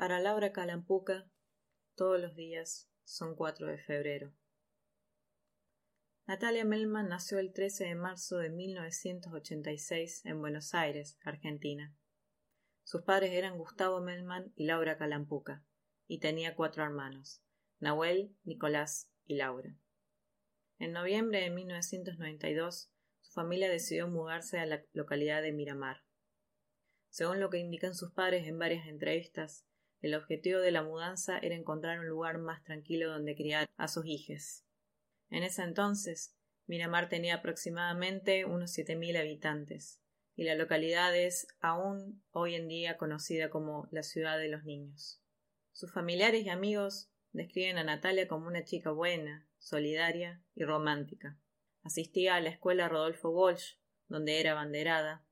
Para Laura Calampuca, todos los días son 4 de febrero. Natalia Melman nació el 13 de marzo de 1986 en Buenos Aires, Argentina. Sus padres eran Gustavo Melman y Laura Calampuca, y tenía cuatro hermanos, Nahuel, Nicolás y Laura. En noviembre de 1992, su familia decidió mudarse a la localidad de Miramar. Según lo que indican sus padres en varias entrevistas, el objetivo de la mudanza era encontrar un lugar más tranquilo donde criar a sus hijos. En ese entonces, Miramar tenía aproximadamente unos siete mil habitantes, y la localidad es aún hoy en día conocida como la ciudad de los niños. Sus familiares y amigos describen a Natalia como una chica buena, solidaria y romántica. Asistía a la escuela Rodolfo Walsh, donde era abanderada,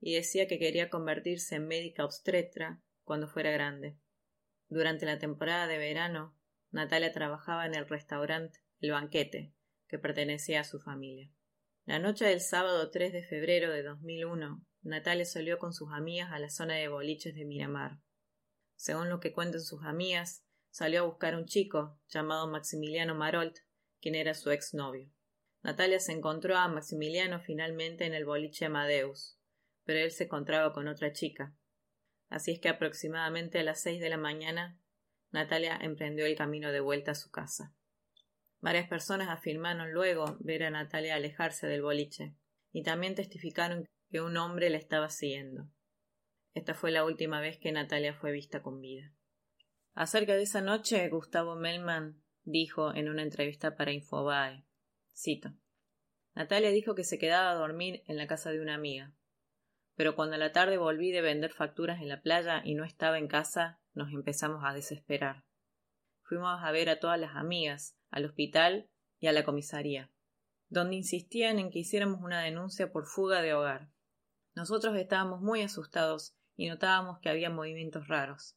y decía que quería convertirse en médica obstetra cuando fuera grande. Durante la temporada de verano, Natalia trabajaba en el restaurante El Banquete, que pertenecía a su familia. La noche del sábado 3 de febrero de 2001, Natalia salió con sus amigas a la zona de boliches de Miramar. Según lo que cuentan sus amigas, salió a buscar un chico llamado Maximiliano Marolt, quien era su exnovio. Natalia se encontró a Maximiliano finalmente en el boliche Amadeus, pero él se encontraba con otra chica, Así es que aproximadamente a las seis de la mañana Natalia emprendió el camino de vuelta a su casa. Varias personas afirmaron luego ver a Natalia alejarse del boliche, y también testificaron que un hombre la estaba siguiendo. Esta fue la última vez que Natalia fue vista con vida. Acerca de esa noche, Gustavo Melman dijo en una entrevista para Infobae, cito, Natalia dijo que se quedaba a dormir en la casa de una amiga pero cuando a la tarde volví de vender facturas en la playa y no estaba en casa, nos empezamos a desesperar. Fuimos a ver a todas las amigas, al hospital y a la comisaría, donde insistían en que hiciéramos una denuncia por fuga de hogar. Nosotros estábamos muy asustados y notábamos que había movimientos raros.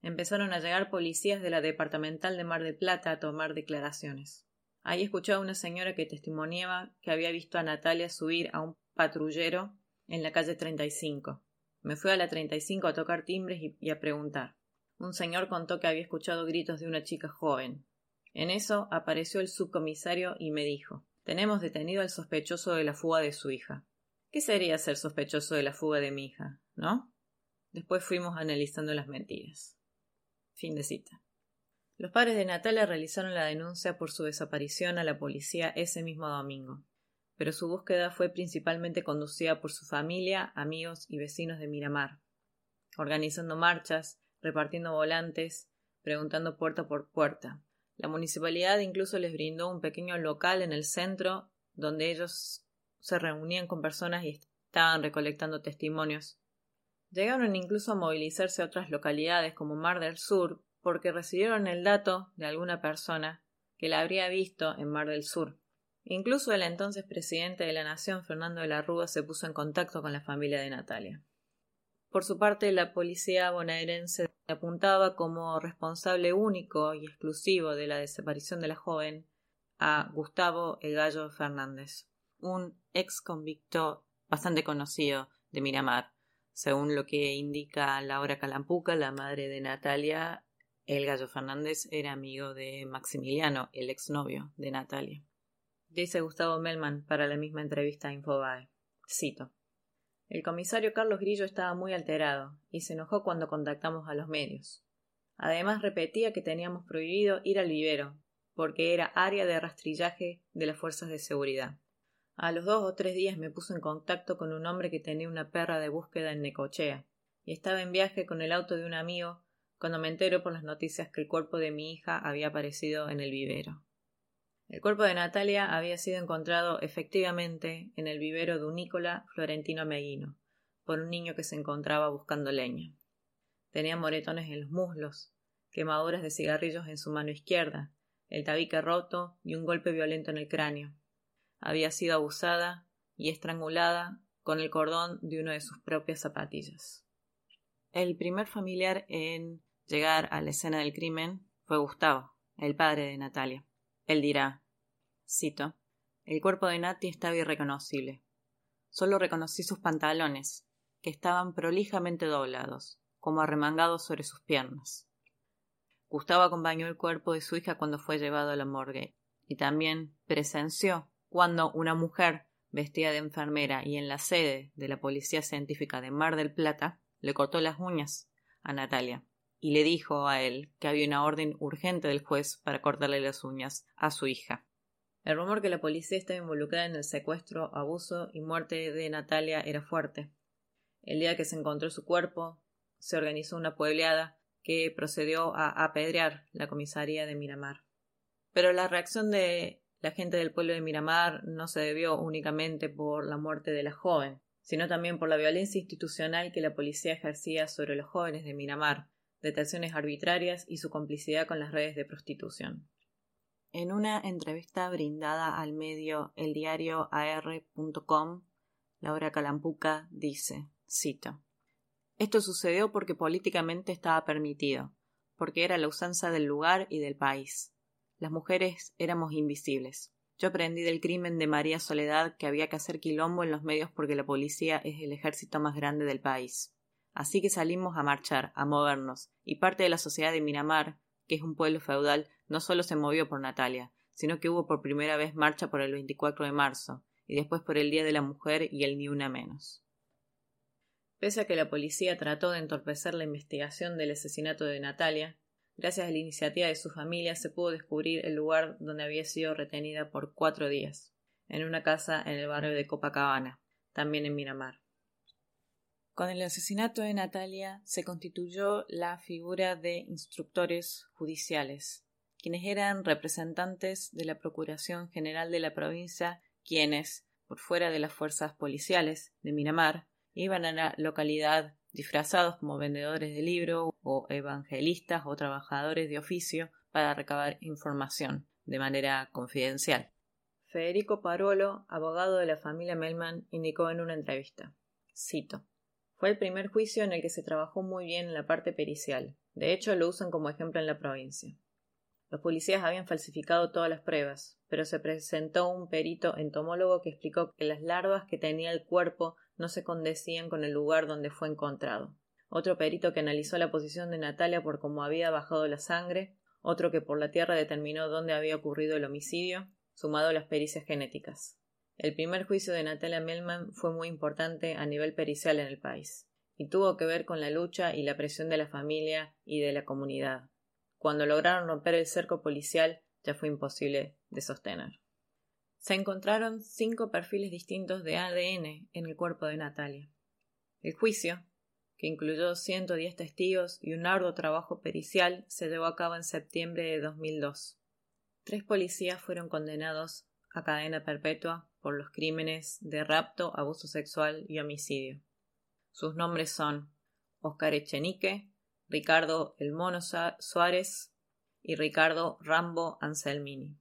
Empezaron a llegar policías de la departamental de Mar del Plata a tomar declaraciones. Ahí escuchó a una señora que testimoniaba que había visto a Natalia subir a un patrullero en la calle 35. Me fui a la 35 a tocar timbres y, a preguntar. Un señor contó que había escuchado gritos de una chica joven. En eso apareció el subcomisario y me dijo Tenemos detenido al sospechoso de la fuga de su hija. ¿Qué sería ser sospechoso de la fuga de mi hija? ¿No? Después fuimos analizando las mentiras. Fin de cita. Los padres de Natalia realizaron la denuncia por su desaparición a la policía ese mismo domingo pero su búsqueda fue principalmente conducida por su familia, amigos y vecinos de Miramar, organizando marchas, repartiendo volantes, preguntando puerta por puerta. La municipalidad incluso les brindó un pequeño local en el centro donde ellos se reunían con personas y estaban recolectando testimonios. Llegaron incluso a movilizarse a otras localidades como Mar del Sur porque recibieron el dato de alguna persona que la habría visto en Mar del Sur. Incluso el entonces presidente de la Nación, Fernando de la Rúa, se puso en contacto con la familia de Natalia. Por su parte, la policía bonaerense apuntaba como responsable único y exclusivo de la desaparición de la joven a Gustavo El Gallo Fernández, un ex convicto bastante conocido de Miramar. Según lo que indica Laura Calampuca, la madre de Natalia, El Gallo Fernández era amigo de Maximiliano, el exnovio de Natalia. Dice Gustavo Melman para la misma entrevista a Infobae. Cito. El comisario Carlos Grillo estaba muy alterado y se enojó cuando contactamos a los medios. Además repetía que teníamos prohibido ir al vivero, porque era área de rastrillaje de las fuerzas de seguridad. A los dos o tres días me puso en contacto con un hombre que tenía una perra de búsqueda en Necochea, y estaba en viaje con el auto de un amigo cuando me entero por las noticias que el cuerpo de mi hija había aparecido en el vivero. El cuerpo de Natalia había sido encontrado efectivamente en el vivero de Unícola Florentino Meguino, por un niño que se encontraba buscando leña. Tenía moretones en los muslos, quemaduras de cigarrillos en su mano izquierda, el tabique roto y un golpe violento en el cráneo. Había sido abusada y estrangulada con el cordón de una de sus propias zapatillas. El primer familiar en llegar a la escena del crimen fue Gustavo, el padre de Natalia. Él dirá Cito. El cuerpo de Nati estaba irreconocible. Solo reconocí sus pantalones, que estaban prolijamente doblados, como arremangados sobre sus piernas. Gustavo acompañó el cuerpo de su hija cuando fue llevado a la morgue, y también presenció cuando una mujer vestida de enfermera y en la sede de la Policía Científica de Mar del Plata le cortó las uñas a Natalia y le dijo a él que había una orden urgente del juez para cortarle las uñas a su hija. El rumor que la policía estaba involucrada en el secuestro, abuso y muerte de Natalia era fuerte. El día que se encontró su cuerpo, se organizó una puebleada que procedió a apedrear la comisaría de Miramar. Pero la reacción de la gente del pueblo de Miramar no se debió únicamente por la muerte de la joven, sino también por la violencia institucional que la policía ejercía sobre los jóvenes de Miramar, detenciones arbitrarias y su complicidad con las redes de prostitución. En una entrevista brindada al medio eldiarioar.com, Laura Calampuca dice, cito, Esto sucedió porque políticamente estaba permitido, porque era la usanza del lugar y del país. Las mujeres éramos invisibles. Yo aprendí del crimen de María Soledad que había que hacer quilombo en los medios porque la policía es el ejército más grande del país. Así que salimos a marchar, a movernos, y parte de la sociedad de Miramar, que es un pueblo feudal, no solo se movió por Natalia, sino que hubo por primera vez marcha por el 24 de marzo, y después por el Día de la Mujer y el Ni Una Menos. Pese a que la policía trató de entorpecer la investigación del asesinato de Natalia, gracias a la iniciativa de su familia se pudo descubrir el lugar donde había sido retenida por cuatro días, en una casa en el barrio de Copacabana, también en Miramar. Con el asesinato de Natalia se constituyó la figura de instructores judiciales, quienes eran representantes de la Procuración General de la provincia, quienes, por fuera de las fuerzas policiales de Miramar, iban a la localidad disfrazados como vendedores de libro o evangelistas o trabajadores de oficio para recabar información de manera confidencial. Federico Parolo, abogado de la familia Melman, indicó en una entrevista. Cito fue el primer juicio en el que se trabajó muy bien en la parte pericial. De hecho, lo usan como ejemplo en la provincia. Los policías habían falsificado todas las pruebas, pero se presentó un perito entomólogo que explicó que las larvas que tenía el cuerpo no se condecían con el lugar donde fue encontrado. Otro perito que analizó la posición de Natalia por cómo había bajado la sangre, otro que por la tierra determinó dónde había ocurrido el homicidio, sumado a las pericias genéticas. El primer juicio de Natalia Melman fue muy importante a nivel pericial en el país, y tuvo que ver con la lucha y la presión de la familia y de la comunidad. Cuando lograron romper el cerco policial, ya fue imposible de sostener. Se encontraron cinco perfiles distintos de ADN en el cuerpo de Natalia. El juicio, que incluyó 110 testigos y un arduo trabajo pericial, se llevó a cabo en septiembre de 2002. Tres policías fueron condenados a cadena perpetua por los crímenes de rapto, abuso sexual y homicidio. Sus nombres son Oscar Echenique, Ricardo El Mono Suárez y Ricardo Rambo Anselmini.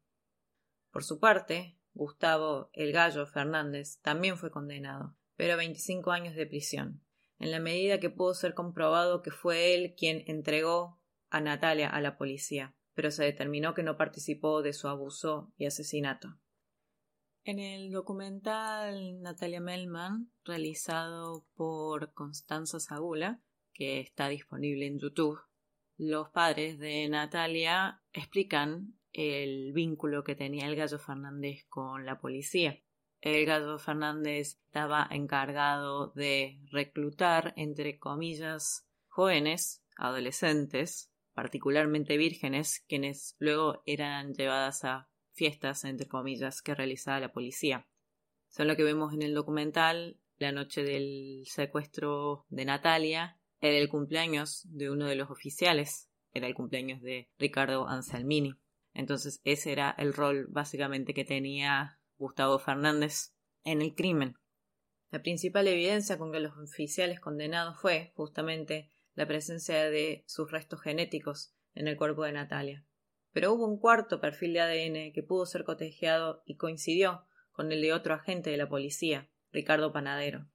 Por su parte, Gustavo El Gallo Fernández también fue condenado, pero a 25 años de prisión, en la medida que pudo ser comprobado que fue él quien entregó a Natalia a la policía, pero se determinó que no participó de su abuso y asesinato. En el documental Natalia Melman, realizado por Constanza Sagula, que está disponible en YouTube, los padres de Natalia explican el vínculo que tenía el gallo Fernández con la policía. el gallo Fernández estaba encargado de reclutar, entre comillas, jóvenes, adolescentes, particularmente vírgenes, quienes luego eran llevadas a fiestas, entre comillas, que realizaba la policía. Son lo que vemos en el documental, la noche del secuestro de Natalia, era el cumpleaños de uno de los oficiales, era el cumpleaños de Ricardo Anselmini. Entonces ese era el rol básicamente que tenía Gustavo Fernández en el crimen. La principal evidencia con que los oficiales condenados fue, justamente, la presencia de sus restos genéticos en el cuerpo de Natalia. Pero hubo un cuarto perfil de ADN que pudo ser cotejeado y coincidió con el de otro agente de la policía, Ricardo Panadero.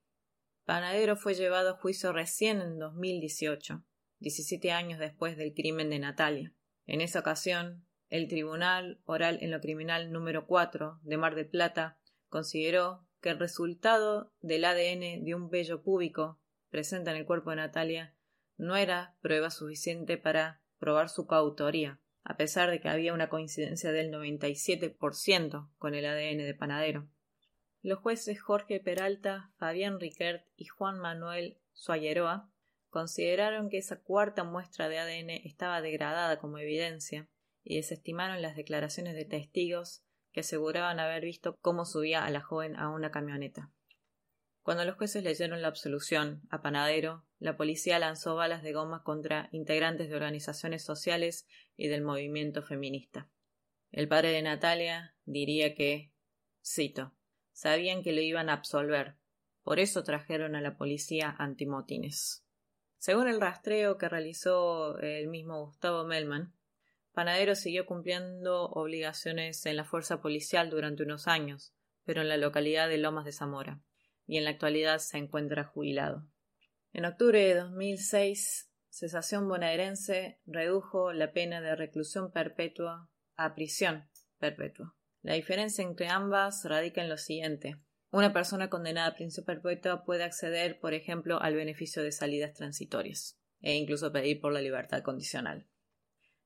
Panadero fue llevado a juicio recién en 2018, 17 años después del crimen de Natalia. En esa ocasión, el Tribunal Oral en lo Criminal número 4 de Mar del Plata consideró que el resultado del ADN de un vello púbico presente en el cuerpo de Natalia no era prueba suficiente para probar su coautoría, a pesar de que había una coincidencia del 97% con el ADN de Panadero. Los jueces Jorge Peralta, Fabián Riquert y Juan Manuel Suayeroa consideraron que esa cuarta muestra de ADN estaba degradada como evidencia y desestimaron las declaraciones de testigos que aseguraban haber visto cómo subía a la joven a una camioneta. Cuando los jueces leyeron la absolución a Panadero, la policía lanzó balas de goma contra integrantes de organizaciones sociales y del movimiento feminista. El padre de Natalia diría que, cito, sabían que lo iban a absolver, por eso trajeron a la policía antimotines. Según el rastreo que realizó el mismo Gustavo Melman, Panadero siguió cumpliendo obligaciones en la fuerza policial durante unos años, pero en la localidad de Lomas de Zamora, y en la actualidad se encuentra jubilado. En octubre de 2006, Cesación Bonaerense redujo la pena de reclusión perpetua a prisión perpetua. La diferencia entre ambas radica en lo siguiente. Una persona condenada a prisión perpetua puede acceder, por ejemplo, al beneficio de salidas transitorias e incluso pedir por la libertad condicional.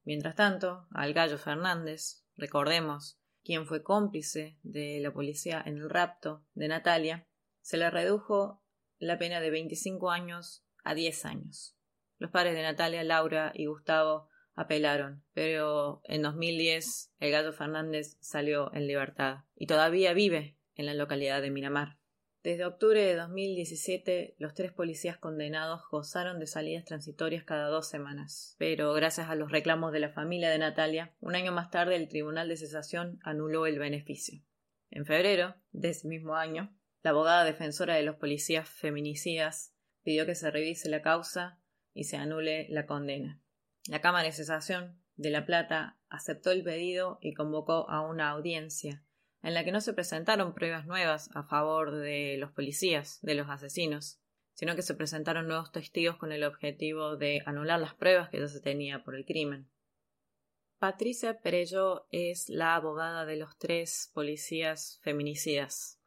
Mientras tanto, al Gallo Fernández, recordemos, quien fue cómplice de la policía en el rapto de Natalia, se le redujo la pena de 25 años a 10 años. Los padres de Natalia, Laura y Gustavo apelaron, pero en 2010 el Gallo Fernández salió en libertad y todavía vive en la localidad de Miramar. Desde octubre de 2017, los tres policías condenados gozaron de salidas transitorias cada dos semanas. Pero, gracias a los reclamos de la familia de Natalia, un año más tarde el Tribunal de Cesación anuló el beneficio. En febrero de ese mismo año, la abogada defensora de los policías feminicidas pidió que se revise la causa y se anule la condena. La Cámara de Cesación de La Plata aceptó el pedido y convocó a una audiencia en la que no se presentaron pruebas nuevas a favor de los policías, de los asesinos, sino que se presentaron nuevos testigos con el objetivo de anular las pruebas que ya se tenía por el crimen. Patricia Perello es la abogada de los tres policías feminicidas.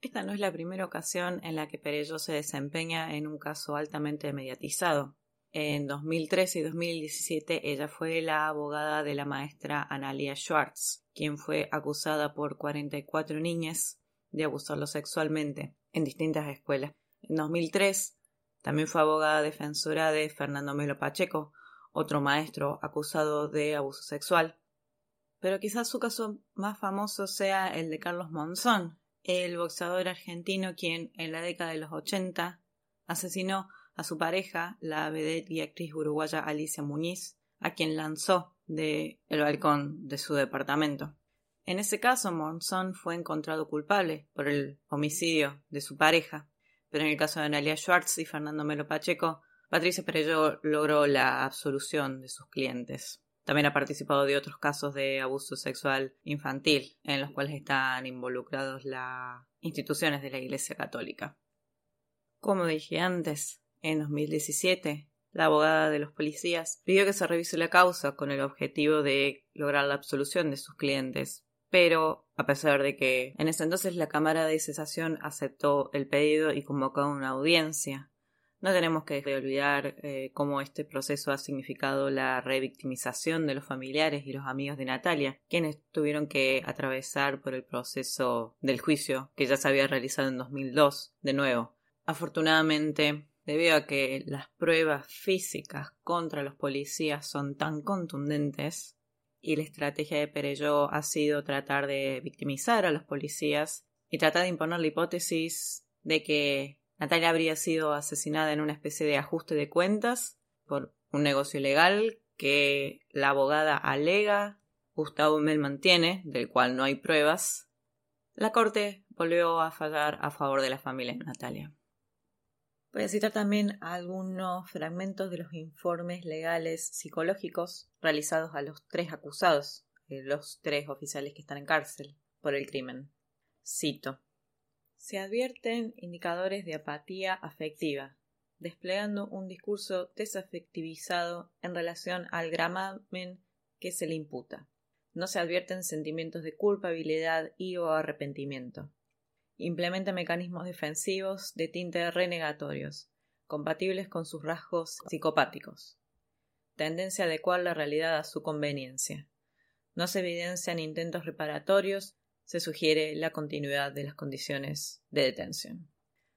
Esta no es la primera ocasión en la que Perello se desempeña en un caso altamente mediatizado. En 2013 y 2017 ella fue la abogada de la maestra Analia Schwartz, quien fue acusada por 44 niñas de abusarlo sexualmente en distintas escuelas. En 2003 también fue abogada defensora de Fernando Melo Pacheco, otro maestro acusado de abuso sexual. Pero quizás su caso más famoso sea el de Carlos Monzón, el boxeador argentino quien en la década de los 80 asesinó a su pareja, la vedette y actriz uruguaya Alicia Muñiz, a quien lanzó de el balcón de su departamento. En ese caso, Monzón fue encontrado culpable por el homicidio de su pareja, pero en el caso de Analia Schwartz y Fernando Melo Pacheco, Patricia Perello logró la absolución de sus clientes. También ha participado de otros casos de abuso sexual infantil, en los cuales están involucrados las instituciones de la Iglesia Católica. Como dije antes, en 2017, la abogada de los policías pidió que se revise la causa con el objetivo de lograr la absolución de sus clientes. Pero, a pesar de que en ese entonces la Cámara de Cesación aceptó el pedido y convocó una audiencia, No tenemos que olvidar eh, cómo este proceso ha significado la revictimización de los familiares y los amigos de Natalia, quienes tuvieron que atravesar por el proceso del juicio que ya se había realizado en 2002 de nuevo. Afortunadamente, debido a que las pruebas físicas contra los policías son tan contundentes y la estrategia de Perelló ha sido tratar de victimizar a los policías y tratar de imponer la hipótesis de que Natalia habría sido asesinada en una especie de ajuste de cuentas por un negocio ilegal que la abogada alega Gustavo Mel mantiene, del cual no hay pruebas. La corte volvió a fallar a favor de la familia de Natalia. Voy a citar también algunos fragmentos de los informes legales psicológicos realizados a los tres acusados, eh, los tres oficiales que están en cárcel por el crimen. Cito se advierten indicadores de apatía afectiva, desplegando un discurso desafectivizado en relación al gramamen que se le imputa. No se advierten sentimientos de culpabilidad y o arrepentimiento. Implementa mecanismos defensivos de tinte renegatorios, compatibles con sus rasgos psicopáticos. Tendencia a adecuar la realidad a su conveniencia. No se evidencian intentos reparatorios se sugiere la continuidad de las condiciones de detención.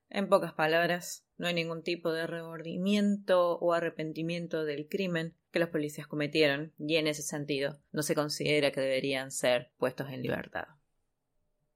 En pocas palabras, no hay ningún tipo de remordimiento o arrepentimiento del crimen que los policías cometieron y en ese sentido no se considera que deberían ser puestos en libertad.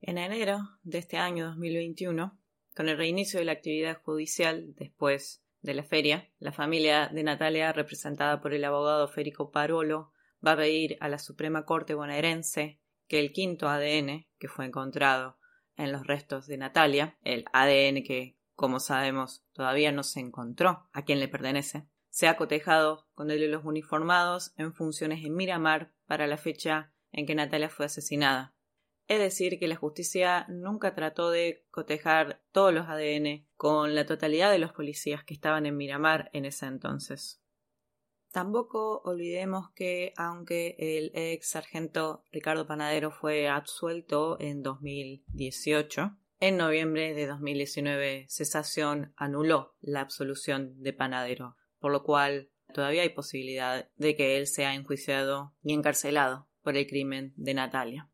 En enero de este año 2021, con el reinicio de la actividad judicial después de la feria, la familia de Natalia, representada por el abogado Férico Parolo, va a pedir a la Suprema Corte bonaerense que el quinto ADN que fue encontrado en los restos de Natalia, el ADN que, como sabemos, todavía no se encontró a quien le pertenece, sea cotejado con el de los uniformados en funciones en Miramar para la fecha en que Natalia fue asesinada. Es decir, que la justicia nunca trató de cotejar todos los ADN con la totalidad de los policías que estaban en Miramar en ese entonces. Tampoco olvidemos que, aunque el ex sargento Ricardo Panadero fue absuelto en 2018, en noviembre de 2019 Cesación anuló la absolución de Panadero, por lo cual todavía hay posibilidad de que él sea enjuiciado y encarcelado por el crimen de Natalia.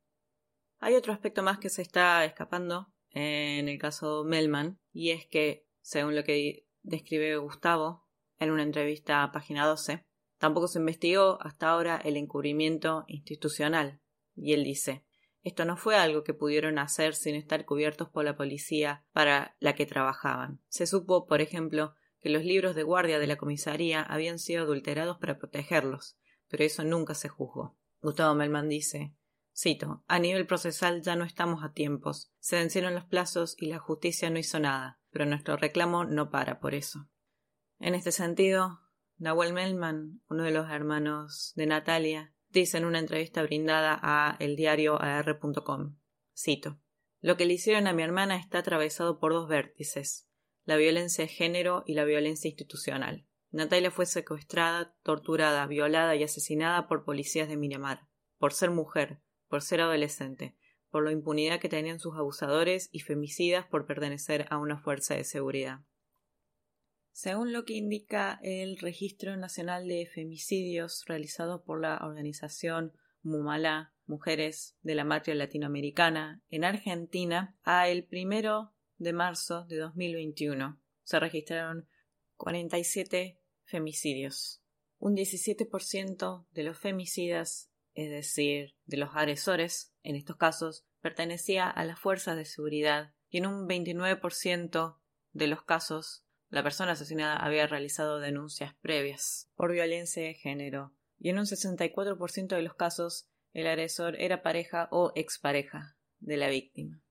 Hay otro aspecto más que se está escapando en el caso Melman, y es que, según lo que describe Gustavo en una entrevista a página 12, Tampoco se investigó hasta ahora el encubrimiento institucional. Y él dice esto no fue algo que pudieron hacer sin estar cubiertos por la policía para la que trabajaban. Se supo, por ejemplo, que los libros de guardia de la comisaría habían sido adulterados para protegerlos, pero eso nunca se juzgó. Gustavo Melman dice Cito, a nivel procesal ya no estamos a tiempos. Se vencieron los plazos y la justicia no hizo nada, pero nuestro reclamo no para por eso. En este sentido, Nahuel Melman, uno de los hermanos de Natalia, dice en una entrevista brindada a el diario AR.com, cito, Lo que le hicieron a mi hermana está atravesado por dos vértices, la violencia de género y la violencia institucional. Natalia fue secuestrada, torturada, violada y asesinada por policías de Miramar, por ser mujer, por ser adolescente, por la impunidad que tenían sus abusadores y femicidas por pertenecer a una fuerza de seguridad. Según lo que indica el Registro Nacional de Femicidios realizado por la organización Mumala, Mujeres de la Matria Latinoamericana, en Argentina, a el primero de marzo de 2021 se registraron 47 femicidios. Un 17% de los femicidas, es decir, de los agresores, en estos casos, pertenecía a las fuerzas de seguridad y en un 29% de los casos la persona asesinada había realizado denuncias previas por violencia de género, y en un 64% de los casos el agresor era pareja o expareja de la víctima.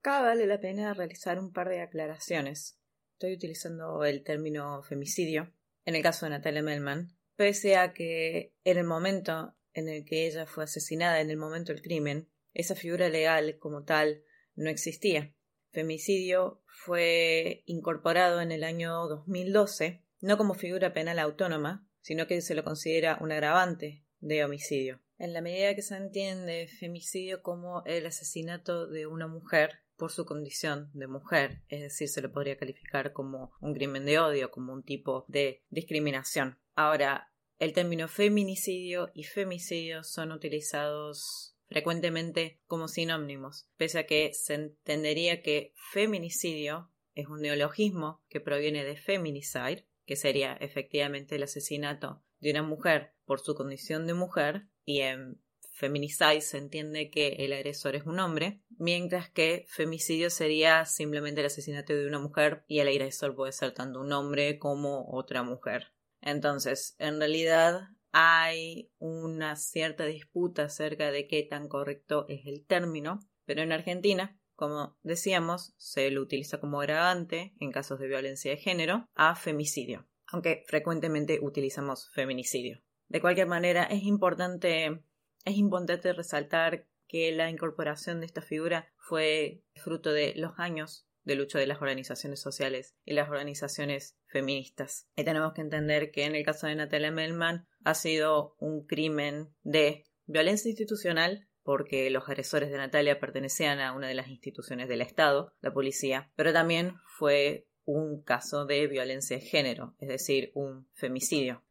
Acá vale la pena realizar un par de aclaraciones. Estoy utilizando el término femicidio en el caso de Natalia Melman, pese a que en el momento en el que ella fue asesinada, en el momento del crimen, esa figura legal como tal no existía femicidio fue incorporado en el año 2012, no como figura penal autónoma, sino que se lo considera un agravante de homicidio. En la medida que se entiende femicidio como el asesinato de una mujer por su condición de mujer, es decir, se le podría calificar como un crimen de odio, como un tipo de discriminación. Ahora, el término feminicidio y femicidio son utilizados frecuentemente como sinónimos, pese a que se entendería que feminicidio es un neologismo que proviene de feminicide, que sería efectivamente el asesinato de una mujer por su condición de mujer, y en feminicide se entiende que el agresor es un hombre, mientras que femicidio sería simplemente el asesinato de una mujer y el agresor puede ser tanto un hombre como otra mujer. Entonces, en realidad hay una cierta disputa acerca de qué tan correcto es el término, pero en Argentina, como decíamos, se lo utiliza como agravante en casos de violencia de género a femicidio, aunque frecuentemente utilizamos feminicidio. De cualquier manera, es importante, es importante resaltar que la incorporación de esta figura fue fruto de los años de lucha de las organizaciones sociales y las organizaciones feministas. Y tenemos que entender que en el caso de Natalia Melman ha sido un crimen de violencia institucional porque los agresores de Natalia pertenecían a una de las instituciones del Estado, la policía, pero también fue un caso de violencia de género, es decir, un femicidio.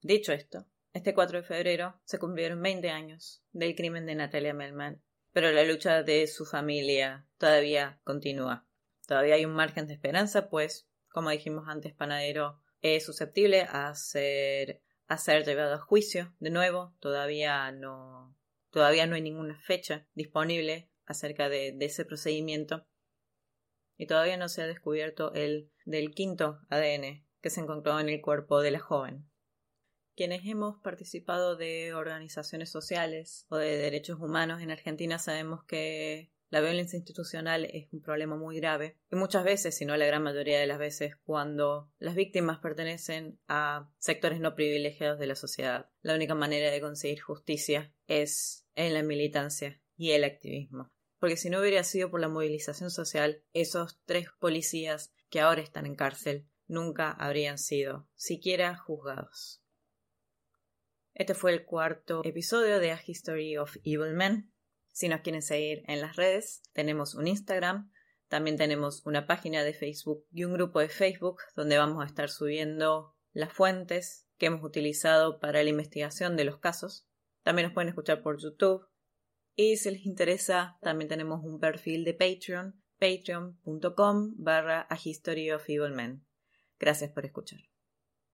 Dicho esto, este 4 de febrero se cumplieron 20 años del crimen de Natalia Melman pero la lucha de su familia todavía continúa. Todavía hay un margen de esperanza, pues, como dijimos antes, Panadero es susceptible a ser, a ser llevado a juicio de nuevo. Todavía no, todavía no hay ninguna fecha disponible acerca de, de ese procedimiento. Y todavía no se ha descubierto el del quinto ADN que se encontró en el cuerpo de la joven. Quienes hemos participado de organizaciones sociales o de derechos humanos en Argentina sabemos que la violencia institucional es un problema muy grave y muchas veces, si no la gran mayoría de las veces, cuando las víctimas pertenecen a sectores no privilegiados de la sociedad, la única manera de conseguir justicia es en la militancia y el activismo. Porque si no hubiera sido por la movilización social, esos tres policías que ahora están en cárcel nunca habrían sido siquiera juzgados. Este fue el cuarto episodio de A History of Evil Men. Si nos quieren seguir en las redes, tenemos un Instagram, también tenemos una página de Facebook y un grupo de Facebook donde vamos a estar subiendo las fuentes que hemos utilizado para la investigación de los casos. También nos pueden escuchar por YouTube. Y si les interesa, también tenemos un perfil de Patreon, patreon.com barra A History of Evil Men. Gracias por escuchar.